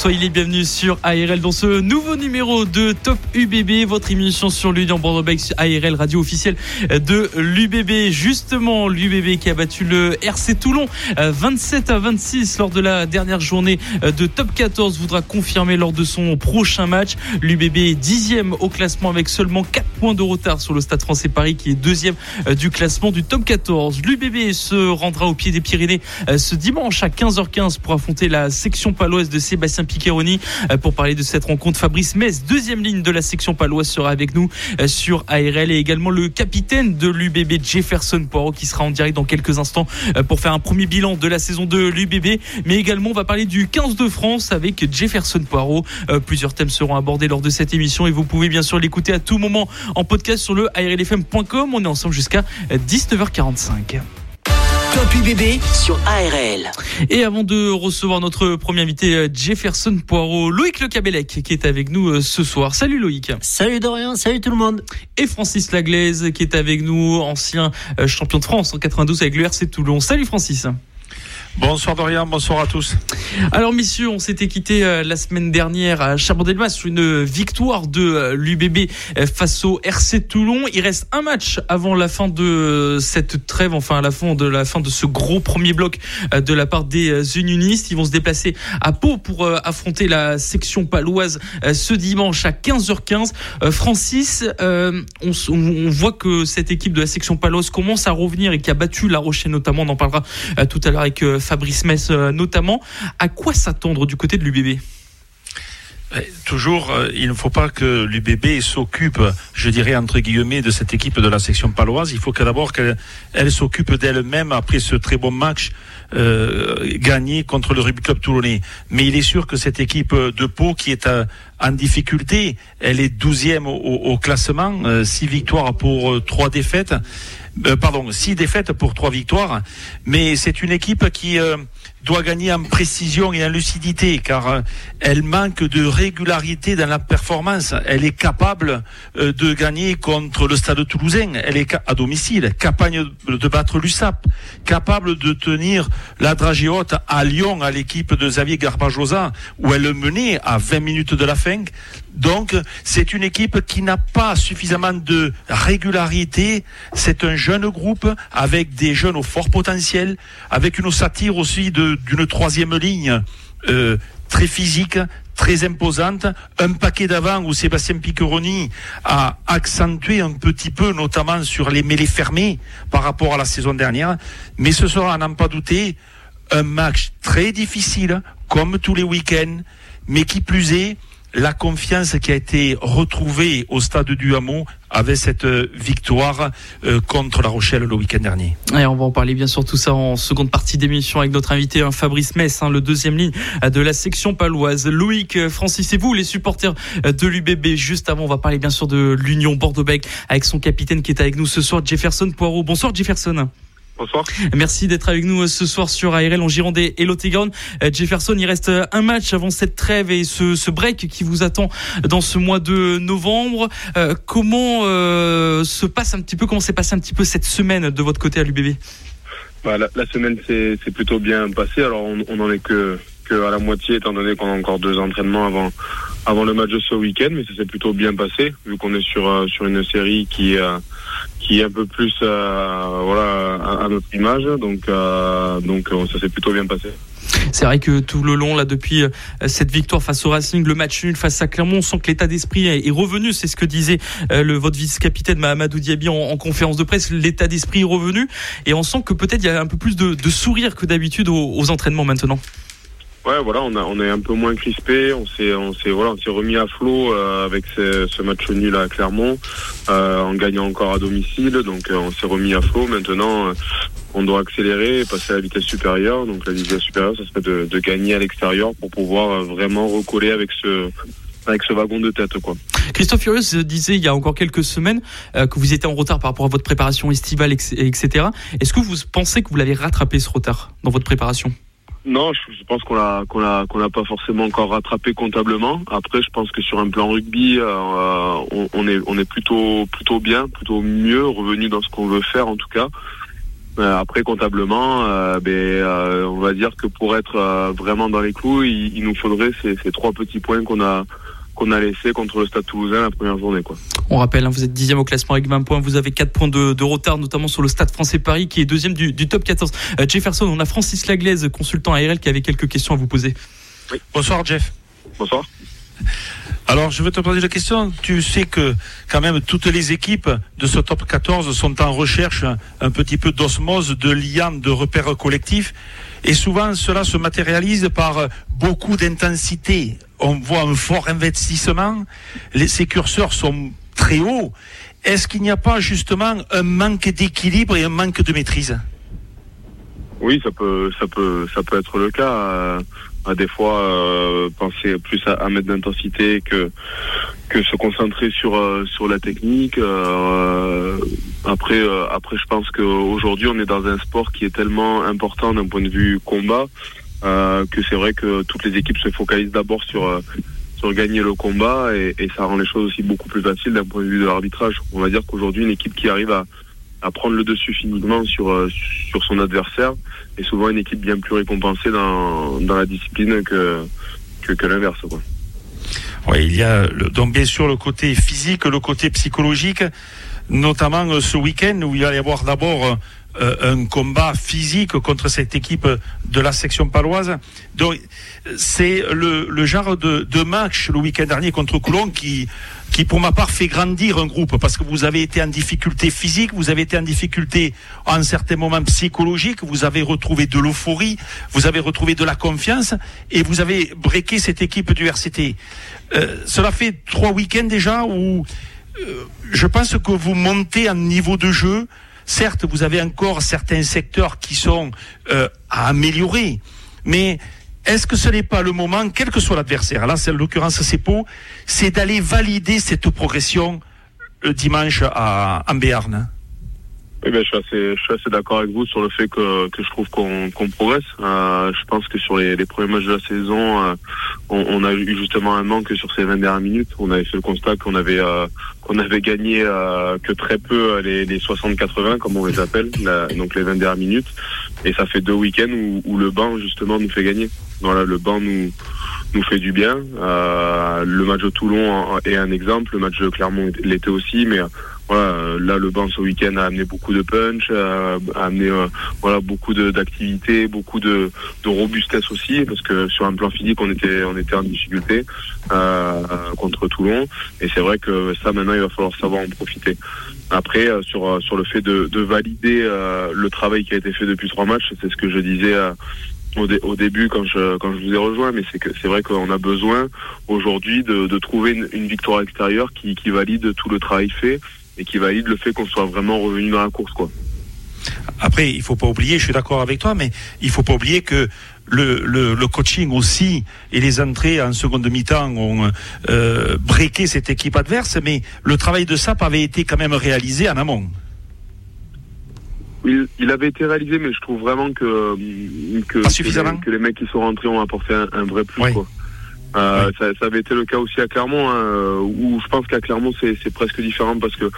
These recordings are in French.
Soyez les bienvenus sur ARL dans ce nouveau numéro de Top UBB, votre émission sur l'Union Bordeaux-Bègles ARL, radio officielle de l'UBB. Justement, l'UBB qui a battu le RC Toulon 27 à 26 lors de la dernière journée de Top 14 voudra confirmer lors de son prochain match. L'UBB est dixième au classement avec seulement 4 points de retard sur le Stade français Paris qui est deuxième du classement du Top 14. L'UBB se rendra au pied des Pyrénées ce dimanche à 15h15 pour affronter la section paloise de Sébastien Piqueroni pour parler de cette rencontre. Fabrice Metz, deuxième ligne de la section paloise, sera avec nous sur ARL et également le capitaine de l'UBB Jefferson Poirot qui sera en direct dans quelques instants pour faire un premier bilan de la saison de l'UBB. Mais également, on va parler du 15 de France avec Jefferson Poirot. Plusieurs thèmes seront abordés lors de cette émission et vous pouvez bien sûr l'écouter à tout moment en podcast sur le ARLFM.com. On est ensemble jusqu'à 19h45. Top UBB sur ARL. Et avant de recevoir notre premier invité, Jefferson Poirot, Loïc Le Cabellec qui est avec nous ce soir. Salut Loïc. Salut Dorian, salut tout le monde. Et Francis Laglaise qui est avec nous, ancien champion de France en 92 avec le RC Toulon. Salut Francis. Bonsoir Dorian, bonsoir à tous. Alors messieurs, on s'était quitté la semaine dernière à Chabandelmas sur une victoire de l'UBB face au RC Toulon. Il reste un match avant la fin de cette trêve, enfin à la fin de la fin de ce gros premier bloc de la part des Unionistes. Ils vont se déplacer à Pau pour affronter la section paloise ce dimanche à 15h15. Francis, on, voit que cette équipe de la section paloise commence à revenir et qui a battu La Rochelle notamment. On en parlera tout à l'heure avec Fabrice Metz notamment. À quoi s'attendre du côté de l'UBB Toujours, il ne faut pas que l'UBB s'occupe, je dirais entre guillemets, de cette équipe de la section paloise. Il faut que d'abord qu'elle elle, s'occupe d'elle-même après ce très bon match euh, gagné contre le rugby club toulonnais. Mais il est sûr que cette équipe de Pau qui est en difficulté, elle est douzième au, classement, euh, six victoires pour euh, trois défaites. Pardon, six défaites pour trois victoires. Mais c'est une équipe qui doit gagner en précision et en lucidité car elle manque de régularité dans la performance. Elle est capable de gagner contre le Stade toulousain. Elle est à domicile, capable de battre l'USAP, capable de tenir la dragée haute à Lyon à l'équipe de Xavier Garbajosa où elle menait à 20 minutes de la fin. Donc, c'est une équipe qui n'a pas suffisamment de régularité. C'est un jeune groupe avec des jeunes au fort potentiel, avec une ossature aussi d'une troisième ligne euh, très physique, très imposante, un paquet d'avant où Sébastien Piccheroni a accentué un petit peu, notamment sur les mêlées fermées par rapport à la saison dernière. Mais ce sera, à n'en pas douter, un match très difficile, comme tous les week-ends, mais qui plus est, la confiance qui a été retrouvée au stade du Hameau avec cette victoire euh, contre La Rochelle le week-end dernier. Et on va en parler bien sûr tout ça en seconde partie d'émission avec notre invité Fabrice Metz, hein, le deuxième ligne de la section paloise. Loïc, Francis et vous, les supporters de l'UBB. Juste avant, on va parler bien sûr de l'Union Bordeaux-Bègles avec son capitaine qui est avec nous ce soir, Jefferson Poirot. Bonsoir Jefferson. Bonsoir. Merci d'être avec nous ce soir sur ARL en Gironde et Lot-et-Garonne. Jefferson, il reste un match avant cette trêve et ce, ce, break qui vous attend dans ce mois de novembre. Euh, comment euh, se passe un petit peu, comment s'est passé un petit peu cette semaine de votre côté à l'UBB bah, la, la, semaine s'est plutôt bien passée. Alors on, on en est que, que à la moitié étant donné qu'on a encore deux entraînements avant avant le match de ce week-end, mais ça s'est plutôt bien passé vu qu'on est sur euh, sur une série qui euh, qui est un peu plus euh, voilà à, notre image. Donc donc ça s'est plutôt bien passé. C'est vrai que tout le long, là, depuis cette victoire face au Racing, le match nul face à Clermont, on sent que l'état d'esprit est revenu. C'est ce que disait le, votre vice-capitaine Mahamadou Diaby en, en, conférence de presse. L'état d'esprit est revenu et on sent que peut-être il y a un peu plus de, sourire que d'habitude aux entraînements maintenant. Ouais, voilà, on, est un peu moins crispé. On s'est, on s'est, voilà, on s'est remis à flot euh, avec ce, ce, match nul à Clermont, euh, en gagnant encore à domicile. Donc, euh, on s'est remis à flot. Maintenant, on doit accélérer et passer à la vitesse supérieure. Donc, la vitesse supérieure, ça serait de, gagner à l'extérieur pour pouvoir vraiment recoller avec ce, avec ce wagon de tête, quoi. Christophe Furious disait il y a encore quelques semaines que vous étiez en retard par rapport à votre préparation estivale, etc. Est-ce que vous pensez que vous l'avez rattrapé ce retard dans votre préparation? Non, je, pense qu'on l'a qu'on l'a qu'on l'a pas forcément encore rattrapé comptablement. Après, je pense que sur un plan rugby, euh, on, est on est plutôt plutôt bien, plutôt mieux revenu dans ce qu'on veut faire en tout cas. Euh, après comptablement, euh, ben, on va dire que pour être vraiment dans les clous, il, nous faudrait ces, ces trois petits points qu'on a qu'on a laissé contre le Stade Toulousain la première journée. Quoi. On rappelle, hein, vous êtes dixième au classement avec 20 points, vous avez 4 points de, retard, notamment sur le Stade Français Paris qui est deuxième du, top 14. Euh, Jefferson, on a Francis Laglaise, consultant ARL, qui avait quelques questions à vous poser. Oui. Bonsoir Jeff. Bonsoir. Alors, je vais te poser la question. Tu sais que, quand même, toutes les équipes de ce top 14 sont en recherche un petit peu d'osmose, de liens, de repères collectifs. Et souvent, cela se matérialise par beaucoup d'intensité. On voit un fort investissement. Les, ces curseurs sont très hauts. Est-ce qu'il n'y a pas justement un manque d'équilibre et un manque de maîtrise? Oui, ça peut, ça peut, ça peut être le cas. À des fois, euh, penser plus à, mettre d'intensité que que se concentrer sur euh, sur la technique. Euh, après, après, je pense qu'aujourd'hui, on est dans un sport qui est tellement important d'un point de vue combat que c'est vrai que toutes les équipes se focalisent d'abord sur sur gagner le combat et, et, ça rend les choses aussi beaucoup plus faciles d'un point de vue de l'arbitrage. On va dire qu'aujourd'hui, une équipe qui arrive à, à prendre le dessus physiquement sur, euh, sur son adversaire est souvent une équipe bien plus récompensée dans, dans la discipline que, que, que l'inverse. Oui, il y a donc bien sûr le côté physique, le côté psychologique, notamment euh, ce week-end où il va y avoir d'abord euh, un combat physique contre cette équipe de la section paloise. Donc c'est le, le, genre de, de match le week-end dernier contre Coulon qui qui pour ma part fait grandir un groupe parce que vous avez été en difficulté physique, vous avez été en difficulté à un certain moment psychologique, vous avez retrouvé de l'euphorie, vous avez retrouvé de la confiance et vous avez breaké cette équipe du RCT. Euh, cela fait trois week-ends déjà où euh, je pense que vous montez en niveau de jeu. Certes, vous avez encore certains secteurs qui sont euh, à améliorer, mais est-ce que ce n'est pas le moment, quel que soit l'adversaire, là c'est l'occurrence c'est Pau, c'est d'aller valider cette progression le dimanche à, en Béarn eh ben, je suis assez, je suis assez d'accord avec vous sur le fait que, que je trouve qu'on qu'on progresse. Euh, je pense que sur les, les premiers matchs de la saison, euh, on, on, a eu justement un manque sur ces 20 dernières minutes. On avait fait le constat qu'on avait euh, qu'on avait gagné euh, que très peu les, les 60-80 comme on les appelle, donc les 20 dernières minutes. Et ça fait deux week-ends où, où, le banc justement nous fait gagner. Voilà, le banc nous nous fait du bien. Euh, le match de Toulon est un exemple, le match de Clermont l'était aussi, mais voilà, là le banc ce week-end a amené beaucoup de punch, a, amené euh, voilà beaucoup d'activités, beaucoup de, de, robustesse aussi, parce que sur un plan physique on était on était en difficulté euh, contre Toulon, et c'est vrai que ça maintenant il va falloir savoir en profiter. Après euh, sur euh, sur le fait de, de valider le travail qui a été fait depuis trois matchs, c'est ce que je disais au, au, début quand je quand je vous ai rejoint, mais c'est que c'est vrai qu'on a besoin aujourd'hui de, de, trouver une, une, victoire extérieure qui, qui valide tout le travail fait et qui valide le fait qu'on soit vraiment revenu dans la course, quoi. Après, il faut pas oublier, je suis d'accord avec toi, mais il faut pas oublier que le, le, le, coaching aussi et les entrées en seconde mi-temps ont euh, breaké cette équipe adverse, mais le travail de SAP avait été quand même réalisé en amont. Il, il, avait été réalisé, mais je trouve vraiment que que, que, les, mecs qui sont rentrés ont apporté un, vrai plus. Quoi. Euh, ça, ça, avait été le cas aussi à Clermont, hein, où je pense qu'à Clermont c'est presque différent parce que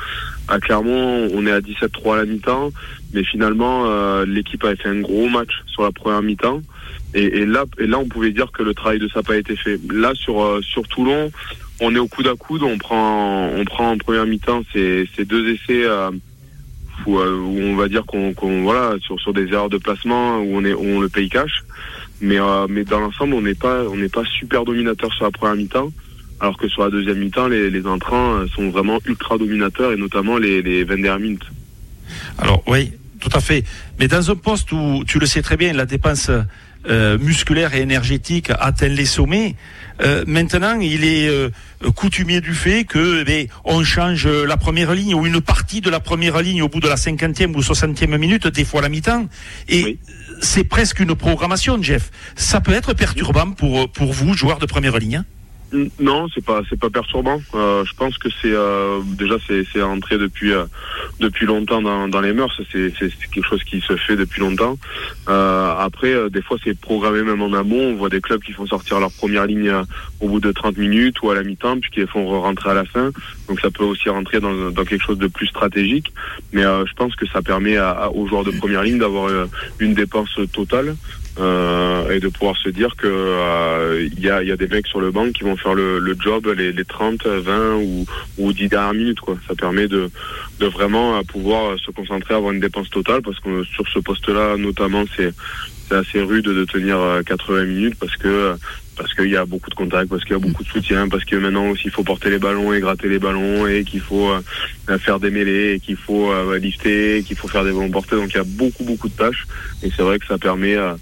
à Clermont on est à 17-3 à la mi-temps, mais finalement euh, l'équipe a fait un gros match sur la première mi-temps, et, et, là et là on pouvait dire que le travail de ça n'a pas été fait. Là sur euh, sur Toulon, on est au coude à coude, on prend on prend en première mi-temps ces, ces deux essais. Euh, où, où, on va dire qu'on voilà sur sur des erreurs de placement où on est où on le paye cash mais, euh, mais dans l'ensemble, on n'est pas, on n'est pas super dominateur sur la première mi-temps. Alors que sur la deuxième mi-temps, les, les entrants euh, sont vraiment ultra dominateurs et notamment les, les 20 dernières minutes. Alors oui, tout à fait. Mais dans un poste où tu le sais très bien, la dépense euh, musculaire et énergétique atteint les sommets. Euh, maintenant, il est euh, coutumier du fait que eh on change la première ligne ou une partie de la première ligne au bout de la cinquantième ou soixantième minute, des fois la mi-temps. Et c'est presque une programmation, Jeff. Ça peut être perturbant pour, pour vous, joueurs de première ligne. Hein Non, c'est pas c'est pas perturbant. Euh, je pense que c'est euh, déjà c'est entré depuis euh, depuis longtemps dans, dans les mœurs. C'est c'est quelque chose qui se fait depuis longtemps. Euh, après, euh, des fois c'est programmé même en amont. On voit des clubs qui font sortir leur première ligne euh, au bout de 30 minutes ou à la mi-temps, puis qui les font rentrer à la fin. Donc ça peut aussi rentrer dans, dans quelque chose de plus stratégique. Mais je pense que ça permet à, à, aux joueurs de première ligne d'avoir une dépense totale euh, et de pouvoir se dire que euh, il y, a, y, a, des mecs sur le banc qui vont faire le, le job les, les, 30, 20 ou, ou 10 dernières minutes. Quoi. Ça permet de, de vraiment pouvoir se concentrer, avoir une dépense totale parce que sur ce poste-là, notamment, c'est c'est assez rude de tenir 80 minutes parce que parce qu'il y a beaucoup de contacts, parce qu'il y a beaucoup de soutien, parce que maintenant aussi il faut porter les ballons et gratter les ballons et qu'il faut euh, faire des mêlées et qu'il faut euh, lifter, qu'il faut faire des ballons portés. Donc il y a beaucoup beaucoup de tâches et c'est vrai que ça permet euh,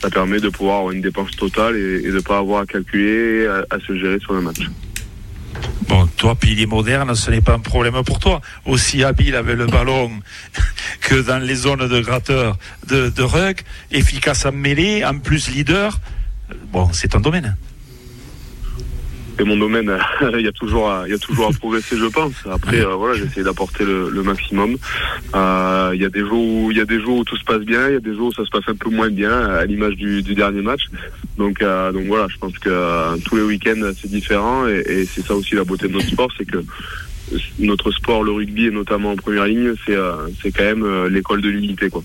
ça permet de pouvoir avoir une dépense totale et, de pas avoir à calculer, à, à se gérer sur le match. Bon, toi, pilier moderne, ce n'est pas un problème pour toi. Aussi habile avec le ballon que dans les zones de gratteur de, de rug, efficace en mêlée, en plus leader. Bon, c'est ton domaine. C'est mon domaine. il y a toujours, à, il y a toujours à progresser, je pense. Après, euh, voilà, j'essaie d'apporter le, le, maximum. Euh, il y a des jours où, il y a des jours où tout se passe bien, il y a des jours où ça se passe un peu moins bien, à l'image du, du, dernier match. Donc, euh, donc voilà, je pense que euh, tous les week-ends c'est différent et, et c'est ça aussi la beauté de notre sport, c'est que notre sport, le rugby et notamment en première ligne, c'est c'est quand même l'école de l'unité, quoi.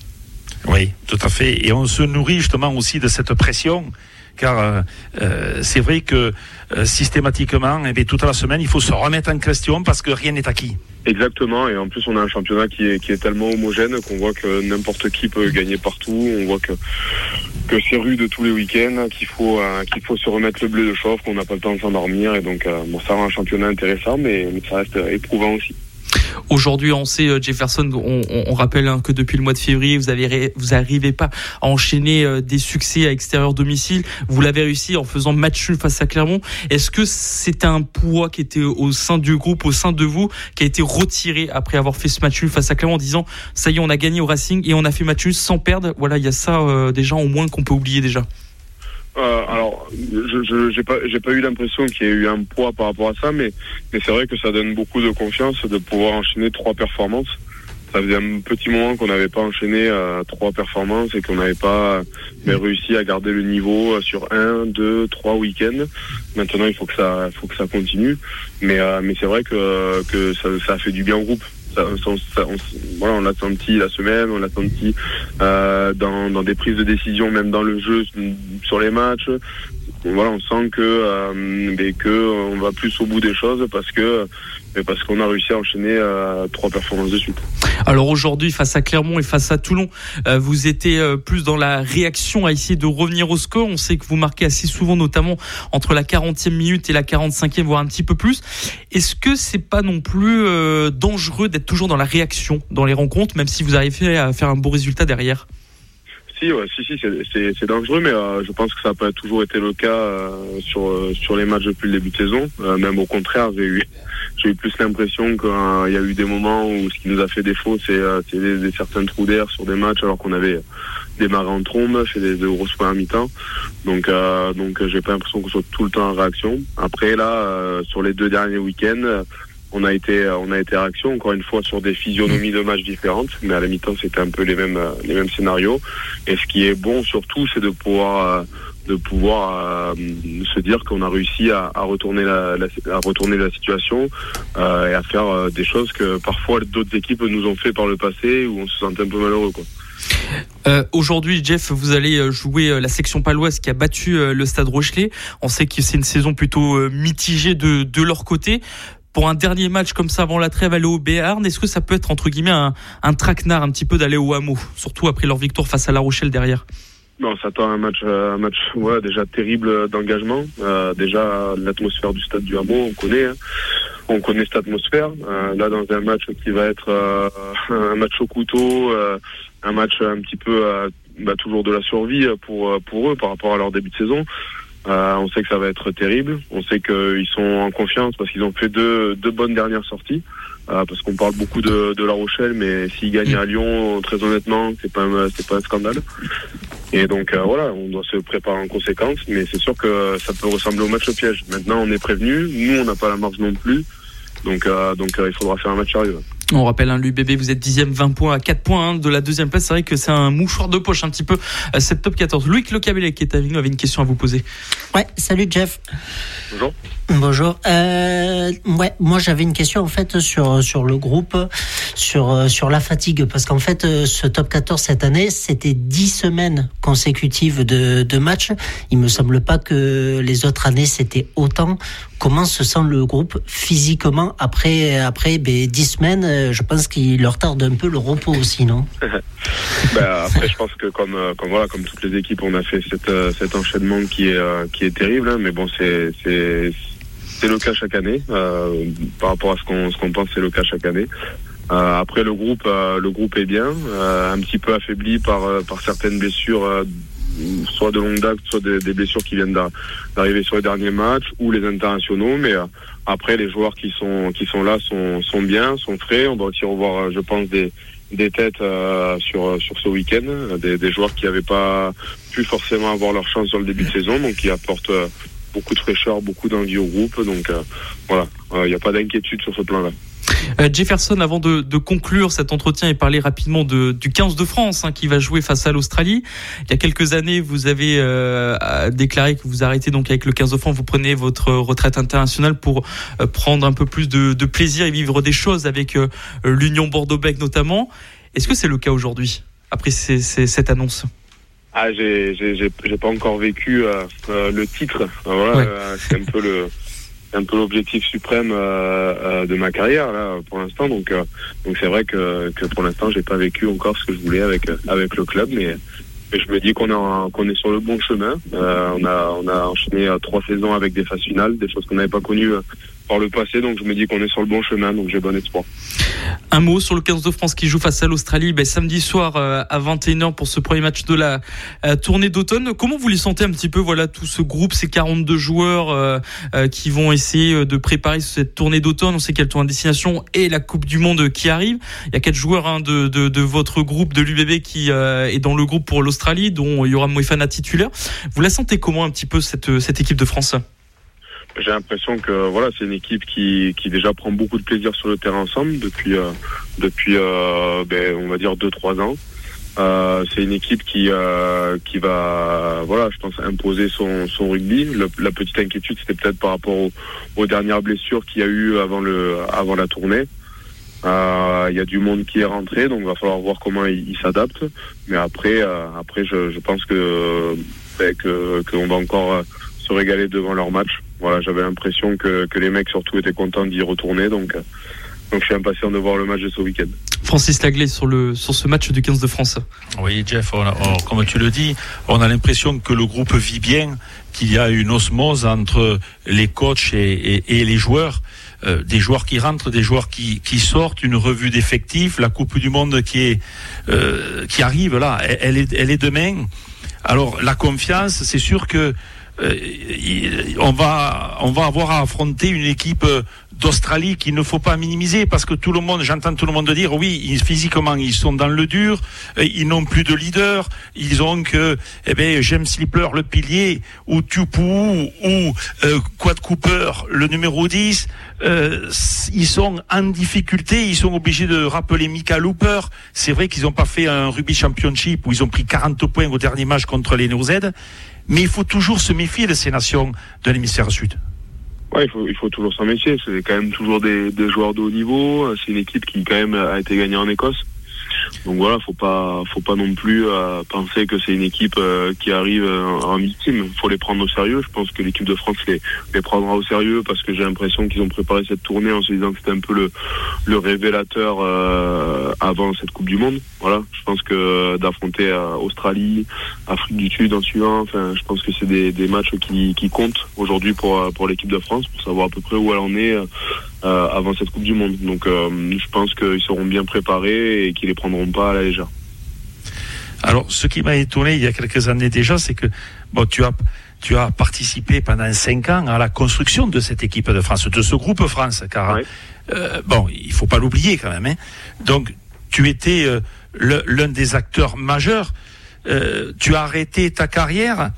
Oui, tout à fait. Et on se nourrit justement aussi de cette pression car euh, euh, c'est vrai que euh, systématiquement, eh toute la semaine, il faut se remettre en question parce que rien n'est acquis. Exactement, et en plus on a un championnat qui est, tellement homogène qu'on voit que n'importe qui peut gagner partout, on voit que, que c'est rude tous les week-ends, qu'il faut, faut se remettre le bleu de chauffe, qu'on n'a pas le temps de s'endormir, et donc ça rend un championnat intéressant, mais ça reste éprouvant aussi. Aujourd'hui, on sait, euh, Jefferson, on, on rappelle hein, que depuis le mois de février, vous avez vous arrivez pas à enchaîner euh, des succès à extérieur domicile. Vous l'avez réussi en faisant match face à Clermont. Est-ce que c'était un poids qui était au sein du groupe, au sein de vous, qui a été retiré après avoir fait ce match face à Clermont en disant ça y est, on a gagné au Racing et on a fait match sans perdre? Voilà, il y a ça euh, déjà au moins qu'on peut oublier déjà. Euh, alors, je j'ai pas pas eu l'impression qu'il y ait eu un poids par rapport à ça, mais mais c'est vrai que ça donne beaucoup de confiance de pouvoir enchaîner trois performances. Ça faisait un petit moment qu'on n'avait pas enchaîné euh, trois performances et qu'on n'avait pas mais réussi à garder le niveau sur un, deux, trois week-ends. Maintenant, il faut que ça faut que ça continue. Mais euh, mais c'est vrai que que ça, ça fait du bien au groupe. Ça, ça, on, on l'a semaine, on l'a senti euh, dans, dans des prises de décision, même dans le jeu, sur les matchs. Voilà, on sent que euh, que on va plus au bout des choses parce que mais parce qu'on a réussi à enchaîner euh, trois performances de suite. Alors aujourd'hui, face à Clermont et face à Toulon, euh, vous étiez euh, plus dans la réaction à essayer de revenir au score. On sait que vous marquez assez souvent, notamment entre la 40e minute et la 45e, voire un petit peu plus. Est-ce que c'est pas non plus dangereux d'être toujours dans la réaction dans les rencontres, même si vous arrivez à faire un beau résultat derrière? Si, ouais, si, si, c'est dangereux, mais euh, je pense que ça n'a pas toujours été le cas euh, sur sur les matchs depuis le début de saison. Euh, même au contraire, j'ai eu plus l'impression qu'il y a eu des moments où ce qui nous a fait défaut, c'est des, des, certains trous d'air sur des matchs alors qu'on avait démarré en trombe, fait des, de grosses premières mi-temps. Donc donc j'ai pas l'impression qu'on soit tout le temps en réaction. Après là, sur les deux derniers week-ends on a été on a été réaction encore une fois sur des physionomies de matchs différentes mais à la mi-temps c'était un peu les mêmes les mêmes scénarios et ce qui est bon surtout c'est de pouvoir de pouvoir euh, se dire qu'on a réussi à, à retourner la, la, à retourner la situation euh, et à faire euh, des choses que parfois d'autres équipes nous ont fait par le passé où on se sentait un peu malheureux quoi. Euh, Aujourd'hui, Jeff, vous allez jouer la section paloise qui a battu le Stade Rochelet. On sait que c'est une saison plutôt mitigée de, de leur côté pour un dernier match comme ça avant la trêve aller au Béarn, est-ce que ça peut être entre guillemets un, un traquenard un petit peu d'aller au hameau, surtout après leur victoire face à La Rochelle derrière? Non, ça attend un match, un match, ouais, déjà terrible d'engagement. Euh, déjà l'atmosphère du stade du Hameau, on connaît, hein. on connaît cette atmosphère. Euh, là, dans un match qui va être euh, un match au couteau, euh, un match un petit peu, euh, bah, toujours de la survie pour pour eux par rapport à leur début de saison. Euh, on sait que ça va être terrible. On sait qu'ils sont en confiance parce qu'ils ont fait deux, deux bonnes dernières sorties. Euh, parce qu'on parle beaucoup de, La Rochelle, mais s'ils gagnent à Lyon, très honnêtement, c'est pas pas un scandale. Et donc voilà, on doit se préparer en conséquence, mais c'est sûr que ça peut ressembler au match au piège. Maintenant, on est prévenu, nous on n'a pas la marge non plus, donc donc il faudra faire un match sérieux. On rappelle, un hein, l'UBB, vous êtes dixième, 20 points à 4 points hein, de la deuxième place. C'est vrai que c'est un mouchoir de poche un petit peu euh, cette top 14. Louis Lecabellet qui est avec nous avait une question à vous poser. Ouais, salut Jeff. Bonjour. Bonjour. Euh, ouais, moi j'avais une question en fait sur sur le groupe, sur euh, sur la fatigue, parce qu'en fait ce top 14 cette année c'était 10 semaines consécutives de, de matchs. Il me semble pas que les autres années c'était autant. Comment se sent le groupe physiquement après après ben, 10 semaines Je pense qu'il leur tarde un peu le repos aussi, non? Ben, Après, je pense que comme comme voilà comme toutes les équipes, on a fait cet, cet enchaînement qui est qui est terrible. Hein, mais bon, c'est le cas chaque année. Euh, par rapport à ce qu'on qu'on pense, c'est le cas chaque année. Euh, après le groupe, euh, le groupe est bien, un petit peu affaibli par par certaines blessures, soit de longue date, soit des, blessures qui viennent d'arriver sur les derniers matchs ou les internationaux. Mais après, les joueurs qui sont qui sont là sont sont bien, sont frais. On doit aussi revoir, je pense, des des têtes sur sur ce week-end, des, joueurs qui n'avaient pas pu forcément avoir leur chance sur le début de saison, donc qui apportent beaucoup de fraîcheur, beaucoup d'envie au groupe. Donc euh, voilà, il euh, n'y a pas d'inquiétude sur ce plan-là. Euh, Jefferson, avant de, conclure cet entretien et parler rapidement de, du 15 de France hein, qui va jouer face à l'Australie. Il y a quelques années, vous avez déclaré que vous arrêtez donc avec le 15 de France, vous prenez votre retraite internationale pour prendre un peu plus de, plaisir et vivre des choses avec l'Union Bordeaux-Bègles notamment. Est-ce que c'est le cas aujourd'hui après cette annonce? Ah, j'ai pas encore vécu euh, euh, le titre. Voilà, euh, c'est un peu le un peu l'objectif suprême de ma carrière là pour l'instant. Donc donc c'est vrai que que pour l'instant j'ai pas vécu encore ce que je voulais avec avec le club, mais je me dis qu'on est qu'on est sur le bon chemin. on a on a enchaîné trois saisons avec des phases finales, des choses qu'on n'avait pas connues par le passé. Donc je me dis qu'on est sur le bon chemin, donc j'ai bon espoir. Un mot sur le 15 de France qui joue face à l'Australie ben, samedi soir euh, à 21h pour ce premier match de la euh, tournée d'automne. Comment vous les sentez un petit peu, voilà, tout ce groupe, ces 42 joueurs euh, qui vont essayer de préparer cette tournée d'automne? On sait qu'elle tourne à destination et la Coupe du Monde qui arrive. Il y a quatre joueurs hein, de, de, de, votre groupe de l'UBB qui est dans le groupe pour l'Australie, dont il y aura Moefana titulaire. Vous la sentez comment un petit peu cette, cette équipe de France? J'ai l'impression que voilà, c'est une équipe qui, qui déjà prend beaucoup de plaisir sur le terrain ensemble depuis euh, depuis euh, ben, on va dire deux trois ans. Euh, c'est une équipe qui euh, qui va voilà, je pense imposer son son rugby. la petite inquiétude, c'était peut-être par rapport aux, dernières blessures qu'il y a eu avant le avant la tournée. Euh, il y a du monde qui est rentré, donc il va falloir voir comment il, s'adapte. Mais après, après, je, je pense que ben, que qu'on va encore se régaler devant leur match voilà, j'avais l'impression que, que les mecs surtout étaient contents d'y retourner. Donc, euh, donc je suis impatient de voir le match de ce week-end. Francis Laglais sur, le, sur ce match du 15 de France. Oui, Jeff, comme tu le dis, on a l'impression que le groupe vit bien, qu'il y a une osmose entre les coachs et, et, les joueurs. Euh, des joueurs qui rentrent, des joueurs qui, qui sortent, une revue d'effectifs, la Coupe du Monde qui est euh, qui arrive là, elle, est elle est demain. Alors la confiance, c'est sûr que euh, on va on va avoir à affronter une équipe euh, d'Australie qu'il ne faut pas minimiser parce que tout le monde, j'entends tout le monde dire oui, physiquement ils sont dans le dur, euh, ils n'ont plus de leader, ils ont que eh ben James Slipper le pilier ou Tupu ou Quad Cooper le numéro 10, ils sont en difficulté, ils sont obligés de rappeler Mika Looper. C'est vrai qu'ils n'ont pas fait un rugby championship où ils ont pris 40 points au dernier match contre les New Z mais il faut toujours se méfier de ces nations de l'hémisphère sud. Ouais, il faut, il faut toujours s'en méfier. C'est quand même toujours des, des joueurs de haut niveau. C'est une équipe qui quand même a été gagnée en Écosse. Donc voilà, faut pas, faut pas non plus euh, penser que c'est une équipe euh, qui arrive euh, en victime. Faut les prendre au sérieux. Je pense que l'équipe de France les, les prendra au sérieux parce que j'ai l'impression qu'ils ont préparé cette tournée en se disant que c'était un peu le, le révélateur avant cette Coupe du Monde. Voilà, je pense que d'affronter Australie, Afrique du Sud en suivant, enfin, je pense que c'est des, des matchs qui, qui comptent aujourd'hui pour pour l'équipe de France pour savoir à peu près où elle en est euh, avant cette Coupe du Monde. Donc euh, je pense qu'ils seront bien préparés et qu'ils les prendront pas à la légère. Alors, ce qui m'a étonné il y a quelques années déjà, c'est que bon, tu as tu as participé pendant cinq ans à la construction de cette équipe de France, de ce groupe France, car euh, bon, il faut pas l'oublier quand même. Hein. Donc, tu étais l'un des acteurs majeurs. euh, tu as arrêté ta carrière.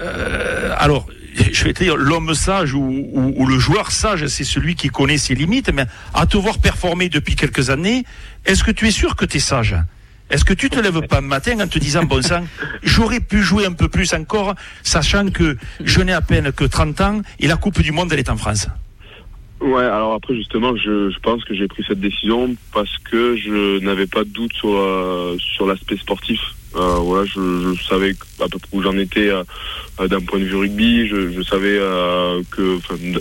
Euh, alors, je vais te dire, l'homme sage ou, le joueur sage, c'est celui qui connaît ses limites. Mais à te voir performer depuis quelques années, est-ce que tu es sûr que tu es sage? Est-ce que tu te lèves pas un matin en te disant, bon sang, j'aurais pu jouer un peu plus encore, sachant que je n'ai à peine que 30 ans et la Coupe du Monde, elle est en France? Ouais, alors après justement, je, je pense que j'ai pris cette décision parce que je n'avais pas de doute sur euh, sur l'aspect sportif. Euh, voilà, je, je, savais à peu près où j'en étais euh, d'un point de vue rugby. Je, je savais euh, que,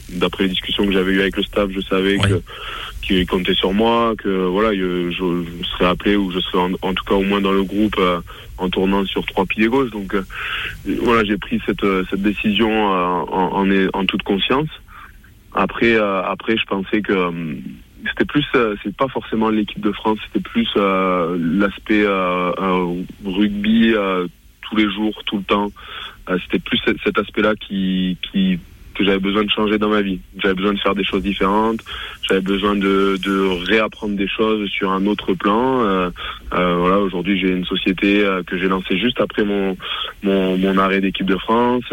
d'après les discussions que j'avais eues avec le staff, je savais ouais. que qu'il comptait sur moi, que voilà, je, je, serais appelé ou je serais en, en, tout cas au moins dans le groupe euh, en tournant sur trois piliers gauche. Donc euh, voilà, j'ai pris cette cette décision en, en, en toute conscience. Après, euh, après, je pensais que euh, c'était plus, euh, c'est pas forcément l'équipe de France, c'était plus euh, l'aspect rugby tous les jours, tout le temps. c'était plus cet aspect-là qui, qui que j'avais besoin de changer dans ma vie. J'avais besoin de faire des choses différentes. J'avais besoin de, de réapprendre des choses sur un autre plan. Euh, euh, voilà, aujourd'hui j'ai une société euh, que j'ai lancée juste après mon mon, mon arrêt d'équipe de France.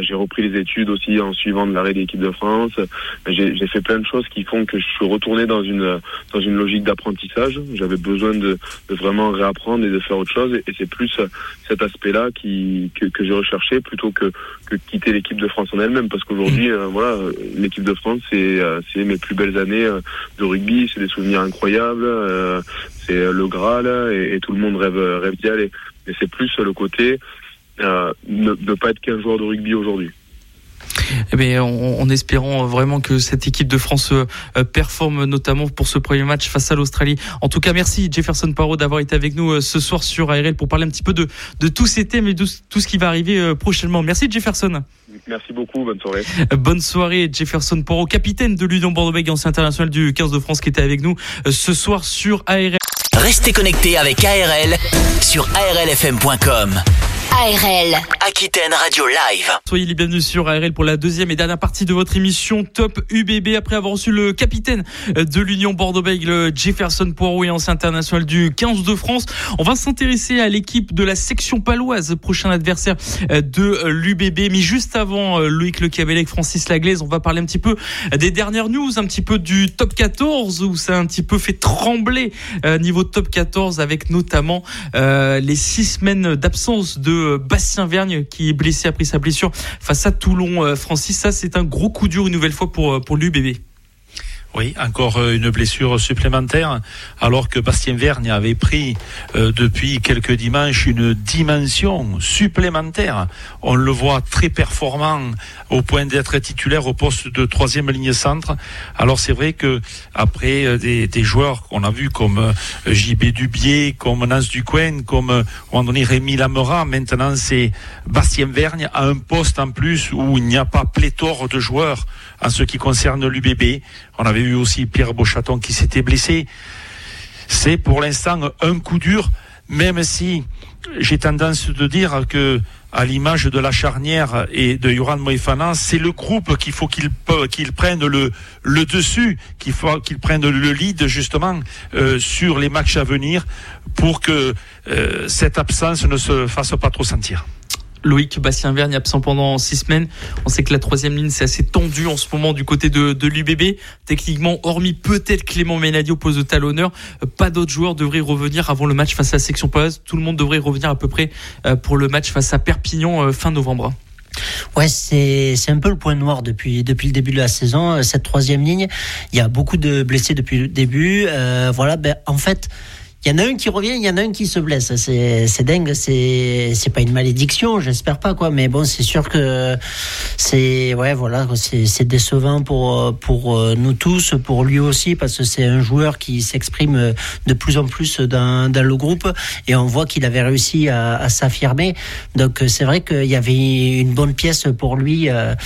j'ai repris les études aussi en suivant de l'arrêt d'équipe de France. J'ai fait plein de choses qui font que je suis retourné dans une dans une logique d'apprentissage. J'avais besoin de, de, vraiment réapprendre et de faire autre chose. Et, et c'est plus cet aspect-là qui que, que j'ai recherché plutôt que que quitter l'équipe de France en elle-même parce qu'aujourd'hui aujourd'hui, euh, voilà, l'équipe de France, c'est euh, c'est mes plus belles années euh, de rugby, c'est des souvenirs incroyables, c'est le Graal et, et, tout le monde rêve rêve d'y aller. Et c'est plus le côté ne, ne pas être qu'un joueur de rugby aujourd'hui. Eh bien, en, en, espérant vraiment que cette équipe de France euh, performe notamment pour ce premier match face à l'Australie. En tout cas, merci Jefferson Parot d'avoir été avec nous euh, ce soir sur ARL pour parler un petit peu de, de tous ces thèmes et de tout ce qui va arriver euh, prochainement. Merci Jefferson. Merci beaucoup, bonne soirée. Bonne soirée Jefferson Parot, capitaine de l'Union Bordeaux-Bègles, ancien international du 15 de France qui était avec nous ce soir sur ARL. Restez connectés avec ARL sur arlfm.com. ARL Aquitaine Radio Live. Soyez les bienvenus sur ARL pour la deuxième et dernière partie de votre émission Top UBB. Après avoir reçu le capitaine de l'Union Bordeaux-Bègles, Jefferson Poirot et ancien international du 15 de France, on va s'intéresser à l'équipe de la section paloise, prochain adversaire de l'UBB. Mais juste avant, Loïc Le Cabellec, Francis Laglaise, on va parler un petit peu des dernières news, un petit peu du top 14 où ça a un petit peu fait trembler niveau top 14 avec notamment euh, les six semaines d'absence de Bastien Vergne qui est blessé après sa blessure face à Toulon. Euh, Francis, ça c'est un gros coup dur une nouvelle fois pour, euh, pour l'UBB. Oui, encore une blessure supplémentaire, alors que Bastien Vergne avait pris euh, depuis quelques dimanches une dimension supplémentaire. On le voit très performant au point d'être titulaire au poste de troisième ligne centre. Alors c'est vrai que après euh, des, joueurs qu'on a vus comme euh, JB Dubier, comme Nance Ducoin, comme euh, donné Rémi Lamera, maintenant c'est Bastien Vergne à un poste en plus où il n'y a pas pléthore de joueurs en ce qui concerne l'UBB. On avait eu aussi Pierre Beauchaton qui s'était blessé. C'est pour l'instant un coup dur, même si j'ai tendance de dire que à l'image de la charnière et de Yoran Moefana, c'est le groupe qu'il faut qu'il qu'il prenne le, le dessus, qu'il faut qu'il prenne le lead justement euh, sur les matchs à venir pour que euh, cette absence ne se fasse pas trop sentir. Loïc Bastien Vergne absent pendant six semaines. On sait que la troisième ligne c'est assez tendu en ce moment du côté de, l'UBB. Techniquement, hormis peut-être Clément Ménadi au de talonneur, pas d'autres joueurs devraient revenir avant le match face à la section paloise. Tout le monde devrait revenir à peu près pour le match face à Perpignan fin novembre. Ouais, c'est un peu le point noir depuis le début de la saison. Cette troisième ligne, il y a beaucoup de blessés depuis le début. Euh, voilà, ben en fait. Il y en a un qui revient, il y en a un qui se blesse. C'est, dingue. C'est, pas une malédiction, j'espère pas quoi. Mais bon, c'est sûr que c'est, ouais, voilà, décevant pour pour nous tous, pour lui aussi, parce que c'est un joueur qui s'exprime de plus en plus dans, dans le groupe et on voit qu'il avait réussi à, s'affirmer. Donc c'est vrai qu'il y avait une bonne pièce pour lui à,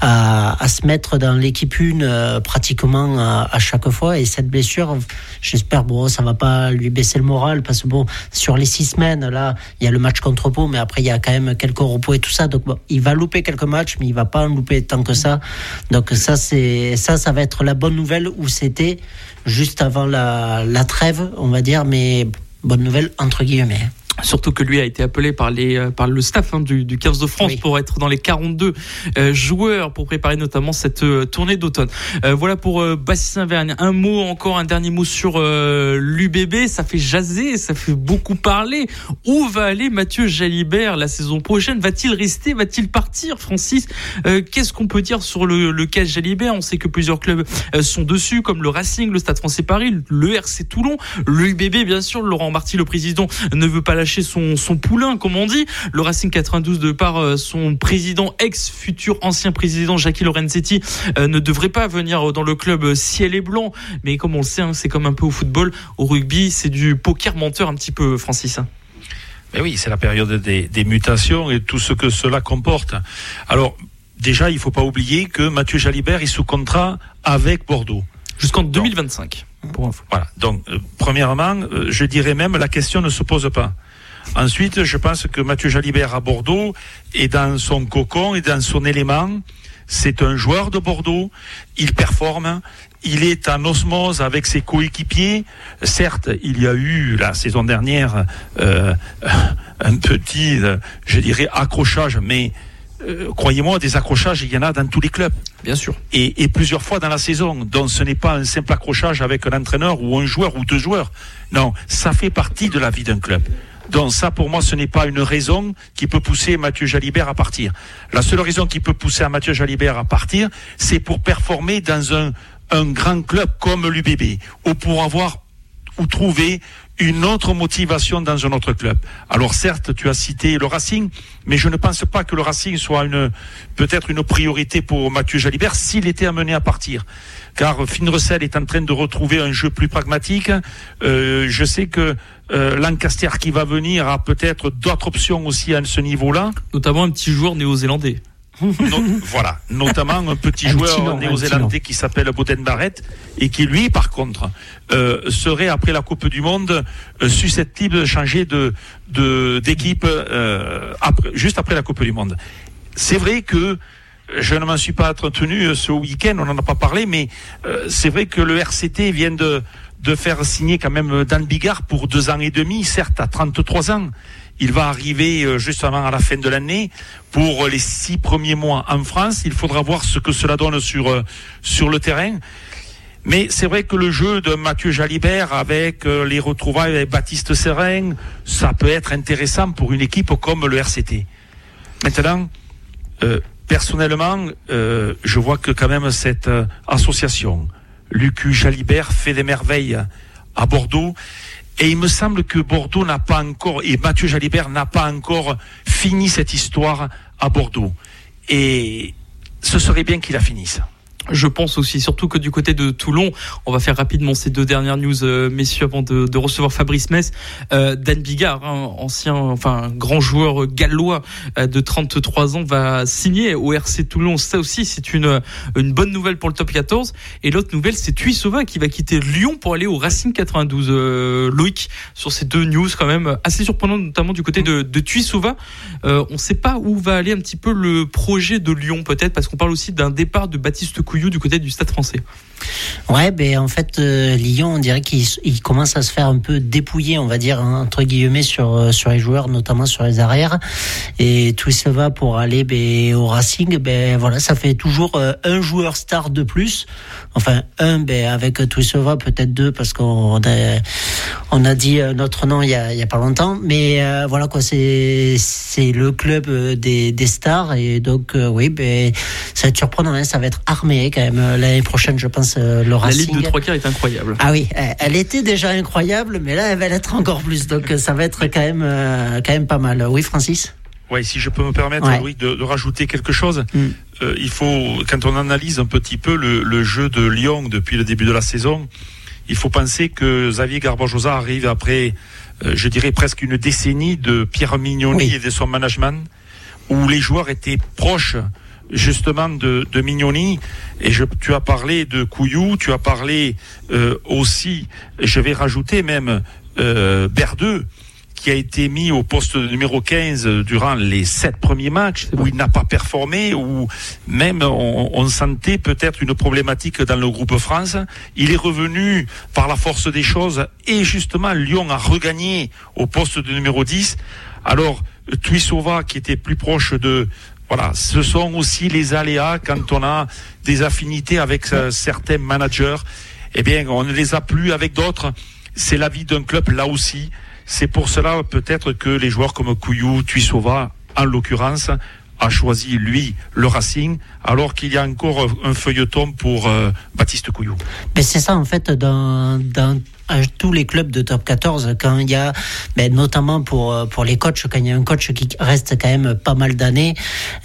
à se mettre dans l'équipe une pratiquement à, à chaque fois. Et cette blessure, j'espère bon, ça va pas lui baisser le moral parce que bon, sur les six semaines, là, il y a le match contre Pau, mais après, il y a quand même quelques repos et tout ça. Donc, il va louper quelques matchs, mais il va pas en louper tant que ça. Donc, ça, c'est, ça, ça va être la bonne nouvelle où c'était juste avant la, la trêve, on va dire, mais bonne nouvelle entre guillemets. Surtout que lui a été appelé par les euh, par le staff hein, du, du 15 de France pour être dans les 42 euh, joueurs pour préparer notamment cette euh, tournée d'automne. voilà pour Bastien Vergne. Un mot encore, un dernier mot sur l'UBB. Ça fait jaser, ça fait beaucoup parler. Où va aller Mathieu Jalibert la saison prochaine? Va-t-il rester? Va-t-il partir, Francis? Qu'est-ce qu'on peut dire sur le, le cas Jalibert? On sait que plusieurs clubs sont dessus, comme le Racing, le Stade Français Paris, le RC Toulon, le UBB bien sûr. Laurent Marty, le président, ne veut pas lâcher son, son poulain, comme on dit. Le Racing 92, de par euh, son président, ex-futur ancien président, Jackie Lorenzetti, euh, ne devrait pas venir dans le club ciel et blanc. Mais comme on le sait, hein, c'est comme un peu au football, au rugby, c'est du poker menteur un petit peu, Francis. Mais oui, c'est la période des, des, mutations et tout ce que cela comporte. Alors, déjà, il ne faut pas oublier que Mathieu Jalibert est sous contrat avec Bordeaux. Jusqu'en 2025. Voilà. Donc, euh, premièrement, je dirais même la question ne se pose pas. Ensuite, je pense que Mathieu Jalibert à Bordeaux est dans son cocon et dans son élément. C'est un joueur de Bordeaux. Il performe. Il est en osmose avec ses coéquipiers. Certes, il y a eu la saison dernière euh, un petit, je dirais, accrochage, mais euh, croyez-moi, des accrochages, il y en a dans tous les clubs. Bien sûr. Et, et plusieurs fois dans la saison. Donc ce n'est pas un simple accrochage avec un entraîneur ou un joueur ou deux joueurs. Non, ça fait partie de la vie d'un club. Donc ça, pour moi, ce n'est pas une raison qui peut pousser Mathieu Jalibert à partir. La seule raison qui peut pousser à Mathieu Jalibert à partir, c'est pour performer dans un, un grand club comme l'UBB, ou pour avoir ou trouver une autre motivation dans un autre club. Alors certes, tu as cité le Racing, mais je ne pense pas que le Racing soit une peut-être une priorité pour Mathieu Jalibert s'il était amené à partir. Car Finn Russell est en train de retrouver un jeu plus pragmatique. Euh, je sais que euh, Lancaster qui va venir a peut-être d'autres options aussi à ce niveau-là. Notamment un petit joueur néo-zélandais voilà, notamment un petit joueur néo-zélandais qui s'appelle Boden Barrett et qui lui, par contre, euh, serait après la Coupe du Monde euh, susceptible de changer de d'équipe euh, juste après la Coupe du Monde. C'est vrai que je ne m'en suis pas entretenu ce week-end, on n'en a pas parlé, mais c'est vrai que le RCT vient de de faire signer quand même Dan Bigard pour deux ans et demi, certes à 33 ans. Il va arriver euh, justement à la fin de l'année. Pour les six premiers mois en France, il faudra voir ce que cela donne sur, euh, sur le terrain. Mais c'est vrai que le jeu de Mathieu Jalibert avec euh, les retrouvailles avec Baptiste Serein, ça peut être intéressant pour une équipe comme le RCT. Maintenant, personnellement, je vois que quand même cette association, Lucu Jalibert fait des merveilles à Bordeaux. Et il me semble que Bordeaux n'a pas encore, et Mathieu Jalibert n'a pas encore fini cette histoire à Bordeaux. Et ce serait bien qu'il la finisse. Je pense aussi, surtout que du côté de Toulon, on va faire rapidement ces deux dernières news, euh, messieurs, avant de, de, recevoir Fabrice Metz. Euh, Dan Bigard, hein, ancien, enfin grand joueur gallois euh, de 33 ans, va signer au RC Toulon. Ça aussi, c'est une une bonne nouvelle pour le top 14. Et l'autre nouvelle, c'est Tuisova qui va quitter Lyon pour aller au Racing 92. Loïc, sur ces deux news quand même assez surprenantes, notamment du côté de, de Tuisova. on ne sait pas où va aller un petit peu le projet de Lyon, peut-être, parce qu'on parle aussi d'un départ de Baptiste du côté du Stade français. Ouais, ben en fait, euh, Lyon, on dirait qu'il commence à se faire un peu dépouiller, on va dire, hein, entre guillemets, sur, euh, sur les joueurs, notamment sur les arrières. Et tout ça va pour aller ben, au Racing. Ben, voilà, ça fait toujours euh, un joueur star de plus. Enfin, un, ben, avec va peut-être deux, parce qu'on a, on a dit notre nom il y a, pas longtemps. Mais voilà, quoi, c'est le club des, des stars. Et donc, oui, ben, ça va être surprenant. Hein, ça va être armé quand même l'année prochaine, je pense euh, le Racing. La ligne de trois quarts est incroyable. Ah oui, elle était déjà incroyable, mais là, elle va l'être encore plus. Donc, euh, ça va être quand même, euh, quand même pas mal. Oui, Francis? Oui, si je peux me permettre, de, rajouter quelque chose. Mm. il faut, quand on analyse un petit peu le, jeu de Lyon depuis le début de la saison, il faut penser que Xavier Garbajosa arrive après, je dirais presque une décennie de Pierre Mignoni et de son management, où les joueurs étaient proches justement de, de Mignoni. Et tu as parlé de Couillou, tu as parlé euh, aussi, je vais rajouter même euh, Berdeux, qui a été mis au poste numéro 15 durant les sept premiers matchs, où il n'a pas performé, où même on, on sentait peut-être une problématique dans le groupe France. Il est revenu par la force des choses et justement Lyon a regagné au poste de numéro 10. Alors, Tuisova qui était plus proche de voilà, ce sont aussi les aléas quand on a des affinités avec euh, certains managers. Eh bien, on ne les a plus avec d'autres. C'est la vie d'un club là aussi. C'est pour cela peut-être que les joueurs comme Couillou, Tuisova, en l'occurrence, a choisi lui le Racing, alors qu'il y a encore un feuilleton pour euh, Baptiste Couillou. Mais c'est ça en fait dans, dans à tous les clubs de top 14 quand il y a mais notamment pour pour les coachs quand il y a un coach qui reste quand même pas mal d'années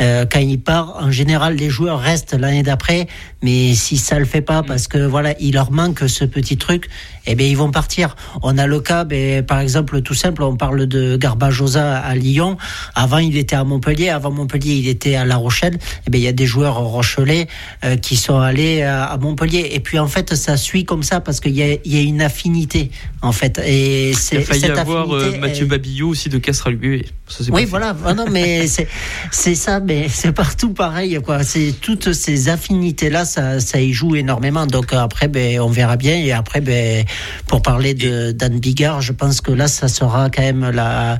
euh, quand il part en général les joueurs restent l'année d'après mais si ça le fait pas parce que voilà il leur manque ce petit truc eh bien ils vont partir. On a le cas ben, par exemple tout simple on parle de Garbajosa à Lyon. Avant il était à Montpellier. Avant Montpellier il était à La Rochelle. Eh bien il y a des joueurs rochelais euh, qui sont allés à, à, Montpellier. Et puis en fait ça suit comme ça parce qu'il y a, il y a une affinité en fait. Et c'est il a failli cette avoir euh, Mathieu Babillot aussi de Oui, voilà. Ah non, mais c'est c'est ça, mais c'est partout pareil, quoi. C'est toutes ces affinités là, ça ça y joue énormément. Donc euh, après, ben on verra bien. Et après, ben pour parler de d'Anne Bigard, je pense que là, ça sera quand même la.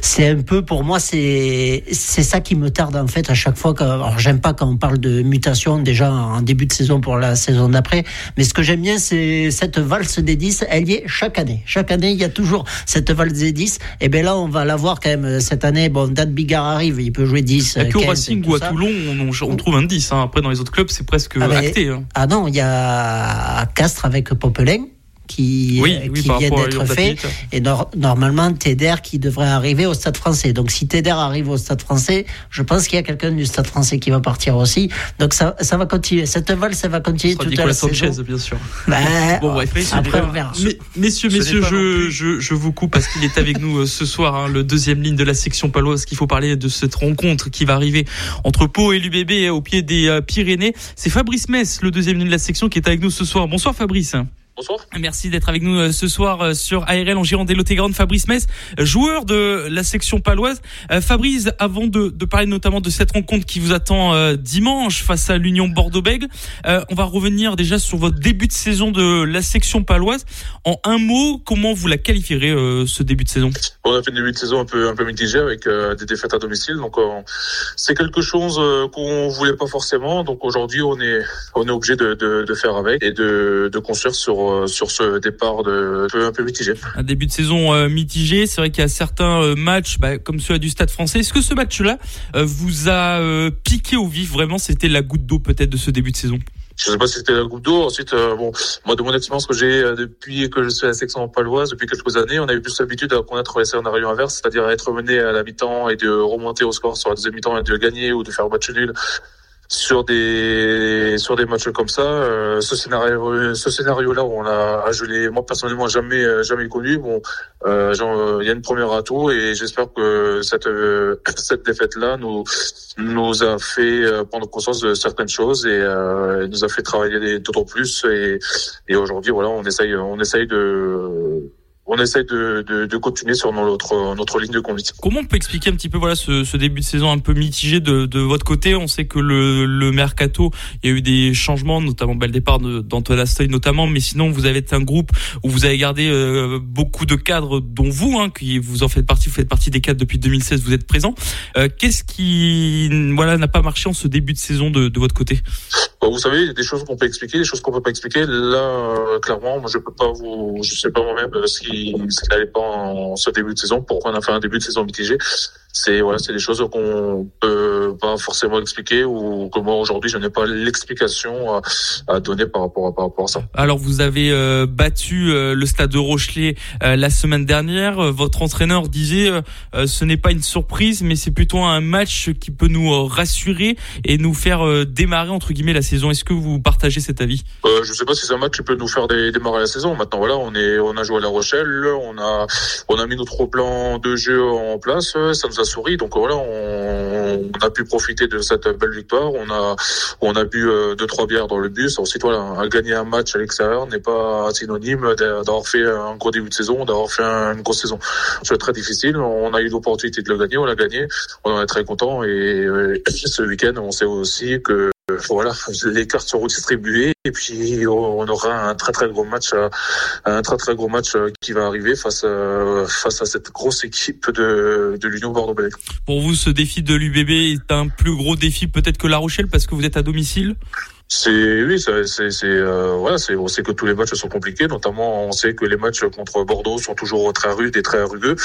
C'est un peu pour moi, c'est c'est ça qui me tarde en fait à chaque fois. Que, alors j'aime pas quand on parle de mutation déjà en début de saison pour la saison d'après, mais ce que j'aime bien, c'est cette valse des 10. Elle y est chaque année. Chaque année, il y a toujours cette valse des 10. Et ben là, on va la voir quand même euh, cette année. Bon, Dan Bigard arrive, il peut jouer 10. Il n'y a que au 15 et Racing ou à ça. Toulon, on, trouve un 10. hein. Après, dans les autres clubs, c'est presque Ah, mais- acté. hein. Ah non, il y a Castres avec Popelin qui, Oui, euh, oui, qui par vient à d'être fait. Et nor- normalement, Teder qui devrait arriver au Stade français. Donc si Teder arrive au Stade français, je pense qu'il y a quelqu'un du Stade français qui va partir aussi. Donc ça, ça va continuer. Cette valse, ça va continuer toute Nicolas la Sanchez, saison. bien sûr. Bah, Bon, bref, après, on verra. Mais- messieurs, Ce messieurs, je, je, je vous coupe parce qu'il est avec nous euh, ce soir, hein, le deuxième ligne de la section paloise, qu'il faut parler de cette rencontre qui va arriver entre Pau et l'UBB au pied des euh, Pyrénées. C'est Fabrice Mess, le deuxième ligne de la section, qui est avec nous ce soir. Bonsoir Fabrice. Bonsoir. Merci d'être avec nous euh, ce soir euh, sur ARL en Gironde et Lot-et-Garonne. Fabrice Mess, euh, joueur de la section paloise. Fabrice, avant de, de parler notamment de cette rencontre qui vous attend dimanche face à l'Union Bordeaux-Bègles, on va revenir déjà sur votre début de saison de la section paloise. En un mot, comment vous la qualifierez ce début de saison? On a fait une début de saison un peu un peu mitigé avec des défaites à domicile, donc c'est quelque chose qu'on voulait pas forcément. Donc aujourd'hui, on est on est obligé de, de, de faire avec et de, de construire sur euh, sur ce départ de un peu, un mitigé. Un début de saison euh, mitigé. C'est vrai qu'il y a certains euh, matchs, bah, comme ceux du Stade Français. Est-ce que ce match-là vous a piqué au vif Vraiment, c'était la goutte d'eau peut-être de ce début de saison? Je sais pas si c'était la goutte d'eau. Ensuite, euh, bon, moi de mon expérience que j'ai euh, depuis que je suis à la section paloise depuis quelques années, on a eu plus l'habitude à connaître les scénarios inverses, c'est-à-dire à être mené à la mi-temps et de remonter au score sur la deuxième mi-temps et de gagner ou de faire match nul sur des sur des matchs comme ça. Euh, ce scénario ce scénario là, on a je l'ai moi personnellement jamais euh, jamais connu. Bon, euh, genre, il y a une première atout et j'espère que cette euh, cette défaite là nous nous a fait euh, prendre conscience de certaines choses et euh, nous a fait travailler d'autant plus et, et aujourd'hui voilà on essaye on essaye de on essaye de, de, de continuer sur notre notre ligne de conduite. Comment on peut expliquer un petit peu voilà ce, ce début de saison un peu mitigé de, de votre côté? On sait que le, le mercato, il y a eu des changements, notamment bah, le départ d'Antoine Astoy notamment, mais sinon vous avez été un groupe où vous avez gardé euh, beaucoup de cadres, dont vous, hein, qui vous en faites partie, vous faites partie des cadres depuis 2016, vous êtes présent. Euh, Qu'est-ce qui voilà n'a pas marché en ce début de saison de, de votre côté? Vous savez, il y a des choses qu'on peut expliquer, des choses qu'on peut pas expliquer. Là, euh, clairement, moi, je peux pas vous, je sais pas moi-même euh, ce qui, ce qui n'allait pas en, ce début de saison. Pourquoi on a fait un début de saison mitigé C'est voilà, c'est des choses qu'on peut pas forcément expliquer ou que moi aujourd'hui, je n'ai pas l'explication à, à donner par rapport à par rapport à ça. Alors vous avez euh, battu euh, le Stade de Rochelet euh, la semaine dernière. Euh, Votre entraîneur disait ce n'est pas une surprise, mais c'est plutôt un match qui peut nous rassurer et nous faire démarrer entre guillemets la Est-ce que vous partagez cet avis Euh, je sais pas si c'est un match qui peut nous faire dé- démarrer la saison. Maintenant, voilà, on est, on a joué à La Rochelle, on a, on a mis notre plan de jeu en place, euh, ça nous a souri. Donc voilà, on, on, a pu profiter de cette belle victoire. On a on a bu deux trois bières dans le bus. Ensuite voilà, gagner un match à l'extérieur n'est pas synonyme d'avoir fait un gros début de saison, d'avoir fait une grosse saison. C'est très difficile. On a eu l'opportunité de le gagner, on l'a gagné. On en est très content et ce week-end on sait aussi que voilà, les cartes seront distribuées et puis on aura un très très gros match, euh, un très très gros match euh, qui va arriver face à, euh, face à cette grosse équipe de, de l'Union Bordeaux-Bègles. Pour vous, ce défi de l'UBB est un plus gros défi peut-être que La Rochelle parce que vous êtes à domicile? C'est oui, c'est euh, voilà, c'est on sait que tous les matchs sont compliqués, notamment on sait que les matchs contre Bordeaux sont toujours très rudes et très rugueux.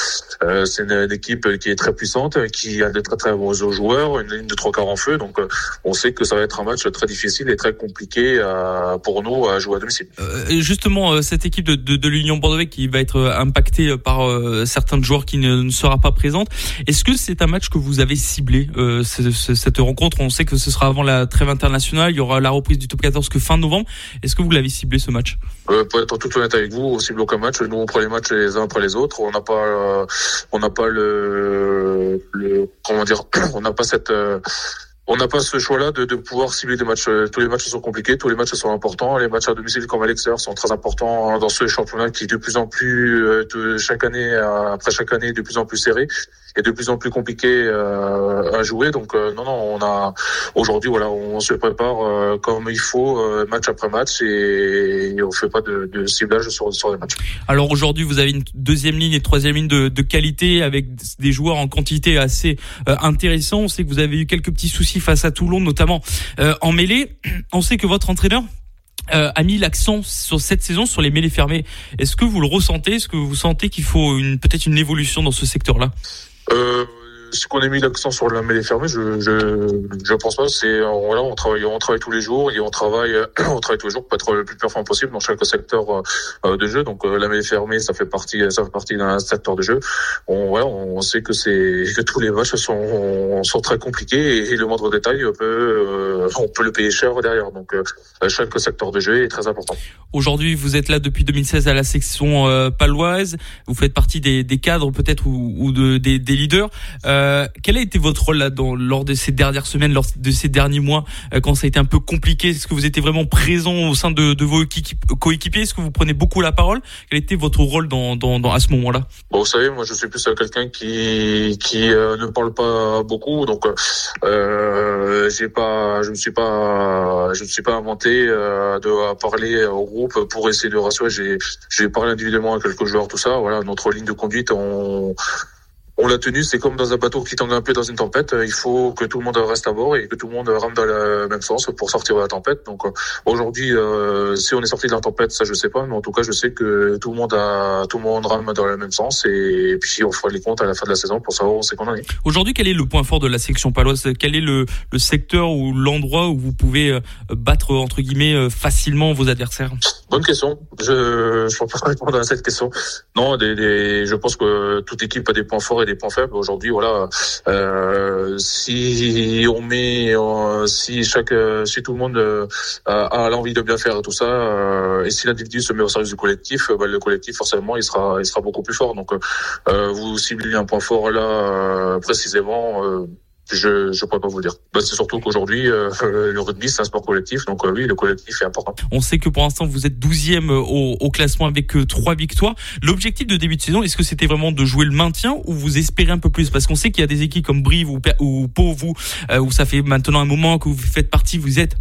Euh, c'est une, équipe qui est très puissante, qui a de très très bons joueurs, une ligne de trois quarts en feu, donc euh, on sait que ça va être un match très difficile et très compliqué à, pour nous à jouer à domicile. Euh, justement, cette équipe de, de, de l'Union Bordeaux qui va être impactée par certains joueurs qui ne, ne sera pas présente. Est-ce que c'est un match que vous avez ciblé cette rencontre? On sait que ce sera avant la trêve internationale, il y aura la reprise du top 14 que fin novembre. Est-ce que vous l'avez ciblé ce match? Euh, Pour être tout honnête avec vous, on cible aucun match. Nous, on prend les matchs les uns après les autres. On n'a pas, euh, on n'a pas le, comment dire, on n'a pas cette euh, on n'a pas ce choix-là de, pouvoir cibler des matchs. Tous les matchs sont compliqués, tous les matchs sont importants. Les matchs à domicile comme à sont très importants dans ce championnat qui est de plus en plus, euh, chaque année après chaque année, de plus en plus serré et de plus en plus compliqué euh, à jouer. Donc euh, non, non, on a aujourd'hui, voilà, on se prépare comme il faut, match après match, et, on fait pas de, de ciblage sur, sur les matchs. Alors aujourd'hui, vous avez une deuxième ligne et troisième ligne de, de qualité avec des joueurs en quantité assez intéressant. On sait que vous avez eu quelques petits soucis face à Toulon, notamment euh, en mêlée. On sait que votre entraîneur euh, a mis l'accent sur cette saison sur les mêlées fermées. Est-ce que vous le ressentez? Est-ce que vous sentez qu'il faut peut-être une évolution dans ce secteur-là? Euh, ce qu'on a mis l'accent sur la mêlée fermée, je, je, je pense pas. C'est voilà, on travaille, on travaille tous les jours et on travaille, on travaille tous les jours pour être le plus performant possible dans chaque secteur euh, de jeu. Donc euh, la mêlée fermée, ça fait partie, ça fait partie d'un secteur de jeu. On voilà, on sait que c'est que tous les matchs sont sont très compliqués et, le moindre détail peut euh, on peut le payer cher derrière. Donc chaque secteur de jeu est très important. Aujourd'hui, vous êtes là depuis 2016 à la section paloise. Vous faites partie des, des cadres peut-être ou, ou de, des, leaders. Euh, quel a été votre rôle là dans, lors de ces dernières semaines, lors de ces derniers mois, euh, quand ça a été un peu compliqué? Est-ce que vous étiez vraiment présent au sein de, de vos coéquipiers? Est-ce que vous prenez beaucoup la parole? Quel était votre rôle dans, dans, dans à ce moment-là? Bon, Vous savez, moi je suis plus quelqu'un qui qui euh, ne parle pas beaucoup, donc euh, j'ai pas, je ne suis pas, je ne suis pas inventé de parler au groupe pour essayer de rassurer. J'ai parlé individuellement à quelques joueurs, tout ça. Voilà, notre ligne de conduite, on on l'a tenu, c'est comme dans un bateau qui tangue un peu dans une tempête. Il faut que tout le monde reste à bord et que tout le monde rame dans le même sens pour sortir de la tempête. Donc euh, aujourd'hui, euh, si on est sorti de la tempête, ça je sais pas, mais en tout cas, je sais que tout le monde a, tout le monde rame dans le même sens et puis on fera les comptes à la fin de la saison pour savoir où c'est qu'on en est. Aujourd'hui, quel est le point fort de la section paloise? Quel est le, le secteur ou l'endroit où vous pouvez euh, battre entre guillemets facilement vos adversaires? Bonne question. Je je peux pas répondre à cette question. Non, des, des, je pense que toute équipe a des points forts des points faibles. Aujourd'hui, voilà, euh, si on met, euh, si chaque, euh, si tout le monde euh, a, l'envie de bien faire tout ça, et si l'individu se met au service du collectif, bah, le collectif forcément, il sera, il sera beaucoup plus fort. Donc, vous ciblez un point fort là précisément je je pourrais pas vous dire. Bah, c'est surtout qu'aujourd'hui euh, le rugby c'est un sport collectif, donc euh, oui le collectif est important. On sait que pour l'instant vous êtes 12e au, au classement avec euh, trois victoires. L'objectif de début de saison, est-ce que c'était vraiment de jouer le maintien ou vous espérez un peu plus? Parce qu'on sait qu'il y a des équipes comme Brive ou, ou Pau, vous, où ça fait maintenant un moment que vous faites partie, vous êtes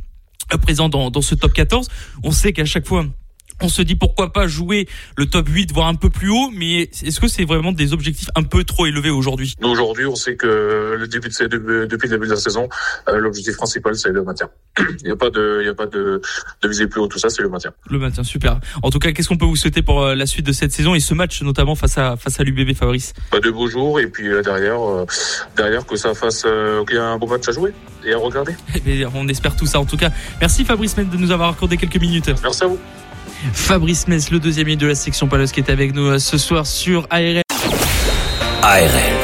présent dans, dans ce top 14. On sait qu'à chaque fois on se dit pourquoi pas jouer le top 8 voire un peu plus haut mais est-ce que c'est vraiment des objectifs un peu trop élevés aujourd'hui? Aujourd'hui on sait que le début de depuis le début de la saison euh, l'objectif principal c'est le maintien. Il n'y a pas de il y a pas de, de viser plus haut tout ça c'est le maintien. Le maintien super. En tout cas qu'est-ce qu'on peut vous souhaiter pour euh, la suite de cette saison et ce match notamment face à face à l'UBB Fabrice? De beaux jours et puis euh, derrière derrière que ça fasse qu'il y a un beau match à jouer et à regarder. Eh on espère tout ça en tout cas. Merci Fabrice de nous avoir accordé quelques minutes. Merci à vous Fabrice Metz, le deuxième de la section Palos qui est avec nous euh, ce soir sur ARL. ARL.